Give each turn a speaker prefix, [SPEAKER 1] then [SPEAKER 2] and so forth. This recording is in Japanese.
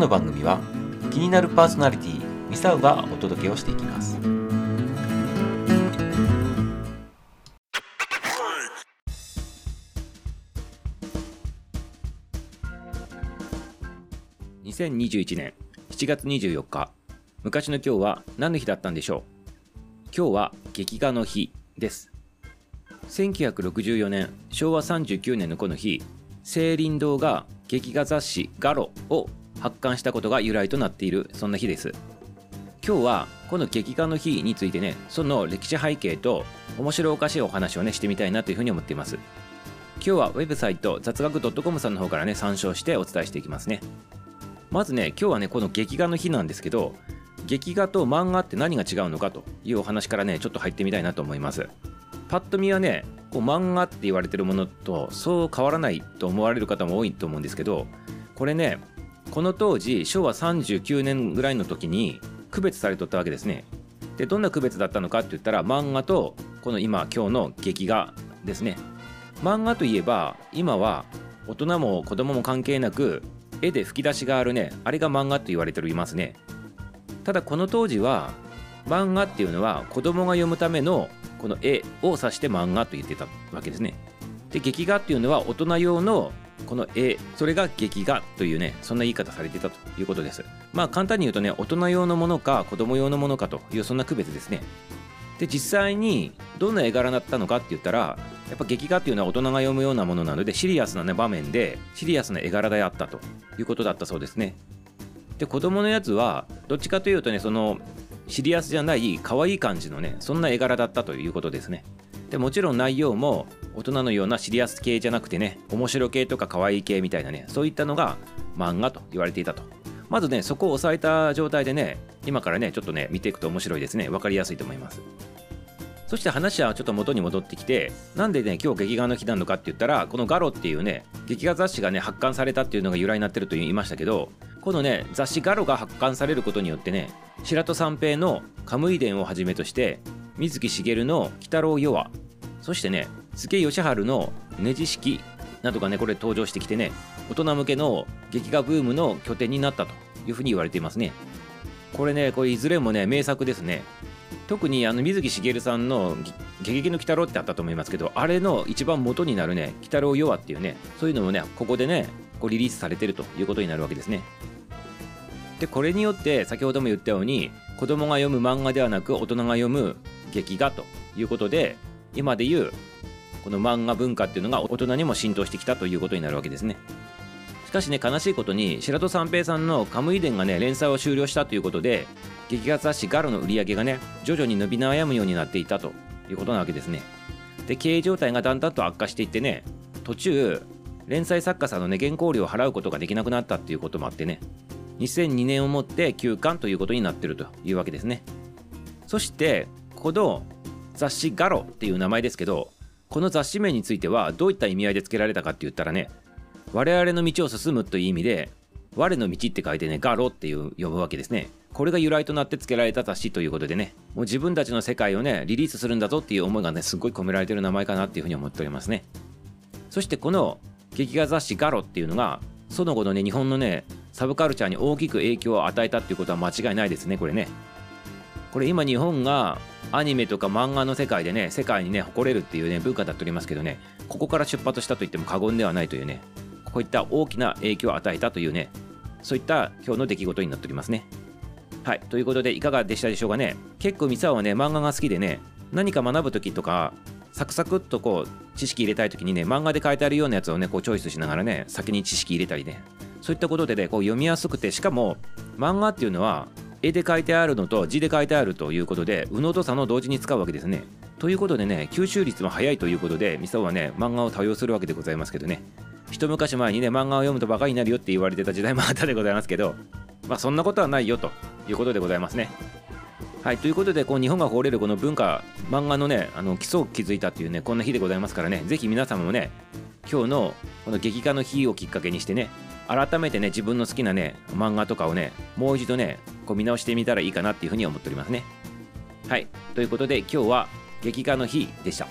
[SPEAKER 1] の番組は気になるパーソナリティミサウがお届けをしていきます。2021年7月24日昔の今日は何の日だったんでしょう？今日は劇画の日です。1964年昭和39年のこの日青林堂が劇画雑誌「ガロ」を発刊したことが由来となっているそんな日です。今日はこの劇画の日についてねその歴史背景と面白おかしいお話をねしてみたいなというふうに思っています。今日はウェブサイト雑学 .com さんの方からね参照してお伝えしていきますね。まずね今日はねこの劇画の日なんですけど劇画と漫画って何が違うのかというお話からねちょっと入ってみたいなと思います。パッと見はねこう漫画って言われてるものとそう変わらないと思われる方も多いと思うんですけどこれねこの当時昭和39年ぐらいの時に区別されとったわけですね。でどんな区別だったのかって言ったら漫画とこの今今日の劇画ですね。漫画といえば今は大人も子供も関係なく絵で吹き出しがあるね。あれが漫画と言われていますね。ただこの当時は漫画っていうのは子供が読むためのこの絵を指して漫画と言ってたわけですね。で劇画っていうのは大人用のこの絵それが劇画というねそんな言い方されてたということです。まあ簡単に言うとね大人用のものか子供用のものかというそんな区別ですね。で実際にどんな絵柄だったのかって言ったらやっぱ劇画っていうのは大人が読むようなものなのでシリアスな、ね、場面でシリアスな絵柄であったということだったそうですね。で子供のやつはどっちかというとねそのシリアスじゃない可愛い感じのねそんな絵柄だったということですね。でもちろん内容も大人のようなシリアス系じゃなくてね面白系とか可愛い系みたいなねそういったのが漫画と言われていたと。まずねそこを押さえた状態でね今からねちょっとね見ていくと面白いですね。分かりやすいと思います。そして話はちょっと元に戻ってきてなんでね今日劇画の日なのかって言ったらこのガロっていうね劇画雑誌がね発刊されたっていうのが由来になってると言いましたけどこのね雑誌ガロが発刊されることによってね白戸三平の「カムイ伝」をはじめとして水木しげるの「鬼太郎夜話」そしてね助義治の「ねじ式」などがねこれ登場してきてね大人向けの劇画ブームの拠点になったというふうに言われていますね。これねこれいずれもね名作ですね。特にあの水木しげるさんの「ゲゲゲの鬼太郎」ってあったと思いますけどあれの一番元になるね「鬼太郎夜話」っていうねそういうのもねここでねこうリリースされてるということになるわけですね。でこれによって先ほども言ったように子供が読む漫画ではなく大人が読む劇画ということで今でいうこの漫画文化っていうのが大人にも浸透してきたということになるわけですね。しかしね悲しいことに白戸三平さんのカムイ伝がね連載を終了したということで劇画雑誌ガロの売り上げがね徐々に伸び悩むようになっていたということなわけですね。で経営状態がだんだんと悪化していってね途中連載作家さんのね原稿料を払うことができなくなったっていうこともあってね2002年をもって休刊ということになってるというわけですね。そしてこの雑誌ガロっていう名前ですけどこの雑誌名についてはどういった意味合いで付けられたかって言ったらね我々の道を進むという意味で我の道って書いてねガロっていう呼ぶわけですね。これが由来となって付けられた雑誌ということでねもう自分たちの世界をねリリースするんだぞっていう思いがねすごい込められてる名前かなっていうふうに思っておりますね。そしてこの劇画雑誌ガロっていうのがその後のね日本のねサブカルチャーに大きく影響を与えたっていうことは間違いないですねこれね。これ今日本がアニメとか漫画の世界でね世界にね誇れるっていうね文化だっておりますけどねここから出発したと言っても過言ではないというねこういった大きな影響を与えたというねそういった今日の出来事になっておりますね。はいということでいかがでしたでしょうかね。結構ミサオはね漫画が好きでね何か学ぶ時とかサクサクっとこう知識入れたい時にね漫画で書いてあるようなやつをねこうチョイスしながらね先に知識入れたりねそういったことでねこう読みやすくてしかも漫画っていうのは絵で書いてあるのと字で書いてあるということで右脳と左脳同時に使うわけですね。ということでね吸収率も早いということでミサオはね漫画を多用するわけでございますけどね。一昔前にね漫画を読むとバカになるよって言われてた時代もあったでございますけどまあそんなことはないよということでございますね。はいということでこう日本が誇れるこの文化漫画のねあの基礎を築いたっていうねこんな日でございますからね。ぜひ皆様もね今日のこの劇画の日をきっかけにしてね改めてね自分の好きなね漫画とかをねもう一度ねこう見直してみたらいいかなっていうふうに思っておりますね。はい。ということで今日は劇画の日でした。